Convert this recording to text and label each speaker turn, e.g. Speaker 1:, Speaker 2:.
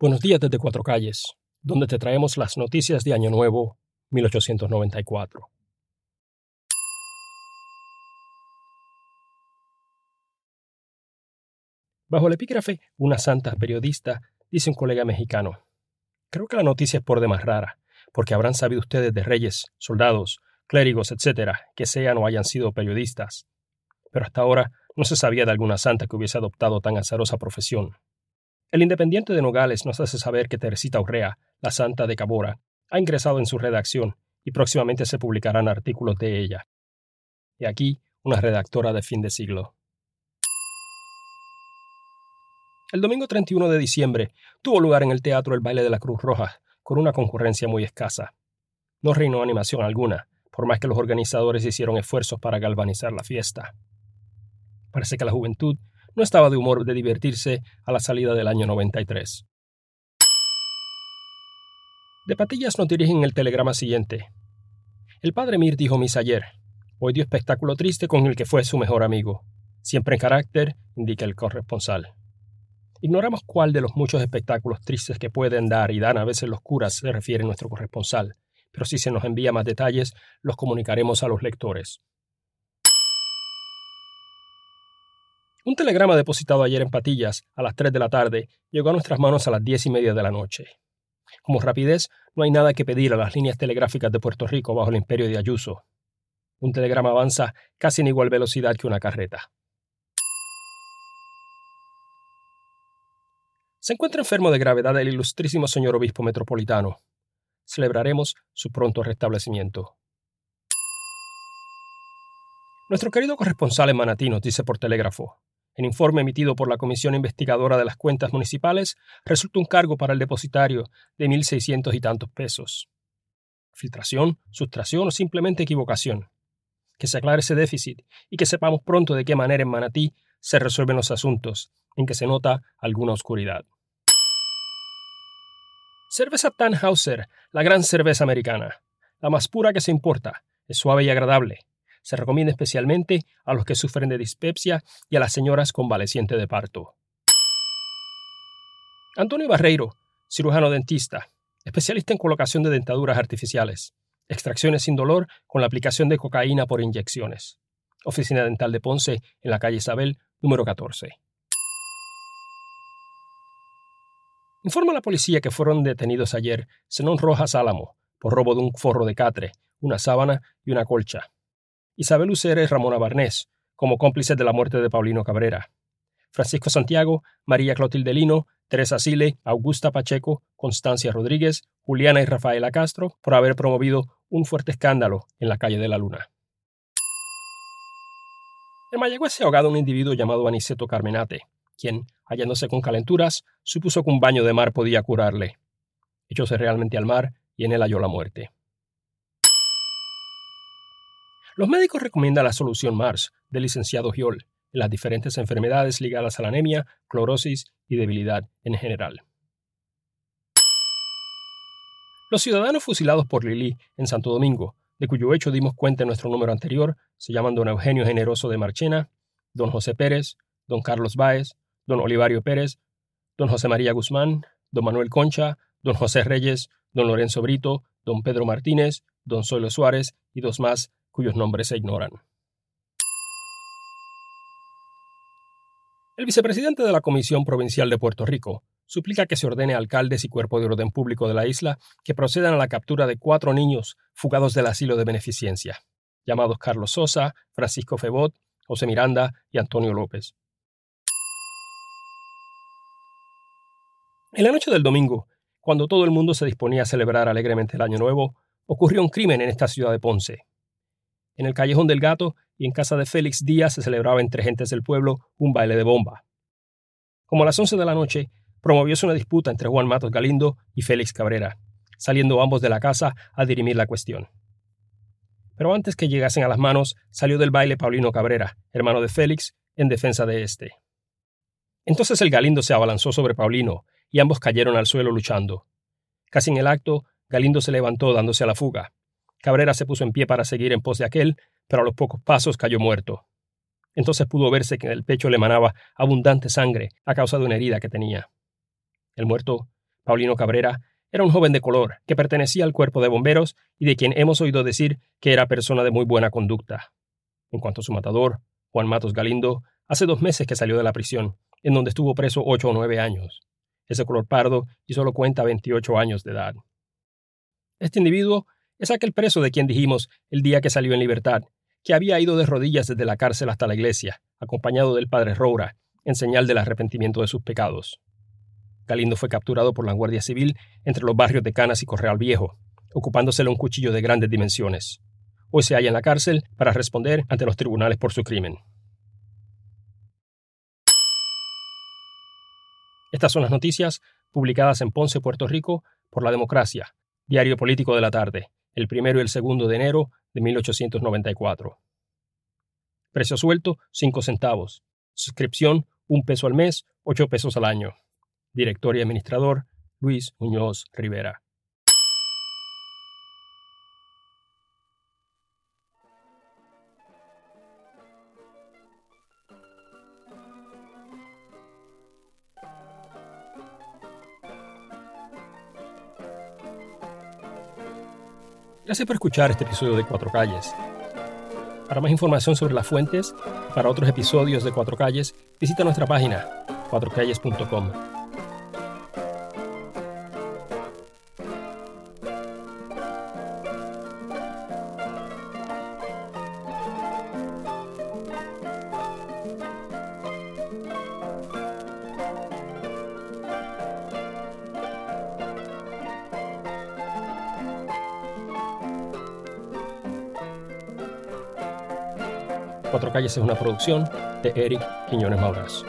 Speaker 1: Buenos días desde Cuatro Calles, donde te traemos las noticias de Año Nuevo 1894. Bajo el epígrafe Una santa periodista, dice un colega mexicano. Creo que la noticia es por demás rara, porque habrán sabido ustedes de reyes, soldados, clérigos, etcétera, que sean o hayan sido periodistas. Pero hasta ahora no se sabía de alguna santa que hubiese adoptado tan azarosa profesión. El Independiente de Nogales nos hace saber que Teresita Urrea, la santa de Cabora, ha ingresado en su redacción y próximamente se publicarán artículos de ella. Y aquí una redactora de fin de siglo. El domingo 31 de diciembre tuvo lugar en el teatro el baile de la Cruz Roja, con una concurrencia muy escasa. No reinó animación alguna, por más que los organizadores hicieron esfuerzos para galvanizar la fiesta. Parece que la juventud no estaba de humor de divertirse a la salida del año 93. De Patillas nos dirigen el telegrama siguiente. El padre Mir dijo misa ayer. Hoy dio espectáculo triste con el que fue su mejor amigo. Siempre en carácter, indica el corresponsal. Ignoramos cuál de los muchos espectáculos tristes que pueden dar y dan a veces los curas se refiere nuestro corresponsal, pero si se nos envía más detalles, los comunicaremos a los lectores. Un telegrama depositado ayer en Patillas a las 3 de la tarde llegó a nuestras manos a las diez y media de la noche. Como rapidez, no hay nada que pedir a las líneas telegráficas de Puerto Rico bajo el imperio de Ayuso. Un telegrama avanza casi en igual velocidad que una carreta. Se encuentra enfermo de gravedad el ilustrísimo señor obispo metropolitano. Celebraremos su pronto restablecimiento. Nuestro querido corresponsal en Manatí nos dice por telégrafo. En informe emitido por la Comisión Investigadora de las Cuentas Municipales, resulta un cargo para el depositario de mil seiscientos y tantos pesos. Filtración, sustracción o simplemente equivocación. Que se aclare ese déficit y que sepamos pronto de qué manera en Manatí se resuelven los asuntos en que se nota alguna oscuridad. Cerveza Tannhauser, la gran cerveza americana. La más pura que se importa. Es suave y agradable. Se recomienda especialmente a los que sufren de dispepsia y a las señoras convalecientes de parto. Antonio Barreiro, cirujano dentista, especialista en colocación de dentaduras artificiales, extracciones sin dolor con la aplicación de cocaína por inyecciones. Oficina Dental de Ponce, en la calle Isabel, número 14. Informa la policía que fueron detenidos ayer Zenón Rojas Álamo por robo de un forro de catre, una sábana y una colcha. Isabel Ucere y Ramona Barnés, como cómplices de la muerte de Paulino Cabrera. Francisco Santiago, María Clotilde Lino, Teresa Sile, Augusta Pacheco, Constancia Rodríguez, Juliana y Rafaela Castro por haber promovido un fuerte escándalo en la calle de la Luna. En Mayagüez se ha ahogado un individuo llamado Aniceto Carmenate, quien, hallándose con calenturas, supuso que un baño de mar podía curarle. Echóse realmente al mar y en él halló la muerte. Los médicos recomiendan la solución Mars del licenciado Giol en las diferentes enfermedades ligadas a la anemia, clorosis y debilidad en general. Los ciudadanos fusilados por Lili en Santo Domingo, de cuyo hecho dimos cuenta en nuestro número anterior, se llaman don Eugenio Generoso de Marchena, don José Pérez, don Carlos Báez, don Olivario Pérez, don José María Guzmán, don Manuel Concha, don José Reyes, don Lorenzo Brito, don Pedro Martínez, don Zoilo Suárez y dos más cuyos nombres se ignoran. El vicepresidente de la Comisión Provincial de Puerto Rico suplica que se ordene a alcaldes y cuerpo de orden público de la isla que procedan a la captura de cuatro niños fugados del asilo de beneficencia, llamados Carlos Sosa, Francisco Febot, José Miranda y Antonio López. En la noche del domingo, cuando todo el mundo se disponía a celebrar alegremente el Año Nuevo, ocurrió un crimen en esta ciudad de Ponce. En el Callejón del Gato y en casa de Félix Díaz se celebraba entre gentes del pueblo un baile de bomba. Como a las once de la noche, promovióse una disputa entre Juan Matos Galindo y Félix Cabrera, saliendo ambos de la casa a dirimir la cuestión. Pero antes que llegasen a las manos, salió del baile Paulino Cabrera, hermano de Félix, en defensa de éste. Entonces el Galindo se abalanzó sobre Paulino y ambos cayeron al suelo luchando. Casi en el acto, Galindo se levantó dándose a la fuga. Cabrera se puso en pie para seguir en pos de aquel, pero a los pocos pasos cayó muerto. Entonces pudo verse que en el pecho le manaba abundante sangre a causa de una herida que tenía. El muerto Paulino Cabrera era un joven de color que pertenecía al cuerpo de bomberos y de quien hemos oído decir que era persona de muy buena conducta. En cuanto a su matador, Juan Matos Galindo, hace dos meses que salió de la prisión, en donde estuvo preso ocho o nueve años. Es de color pardo y solo cuenta 28 años de edad. Este individuo es aquel preso de quien dijimos el día que salió en libertad, que había ido de rodillas desde la cárcel hasta la iglesia, acompañado del padre Roura, en señal del arrepentimiento de sus pecados. Galindo fue capturado por la Guardia Civil entre los barrios de Canas y Correal Viejo, ocupándosele un cuchillo de grandes dimensiones. Hoy se halla en la cárcel para responder ante los tribunales por su crimen. Estas son las noticias publicadas en Ponce, Puerto Rico, por La Democracia, diario político de la tarde, el primero y el segundo de enero de 1894. Precio suelto, 5 centavos. Suscripción, un peso al mes, 8 pesos al año. Director y administrador, Luis Muñoz Rivera. Gracias por escuchar este episodio de Cuatro Calles. Para más información sobre las fuentes y para otros episodios de Cuatro Calles, visita nuestra página cuatrocalles.com. Cuatro Calles es una producción de Eric Quiñones Mauras.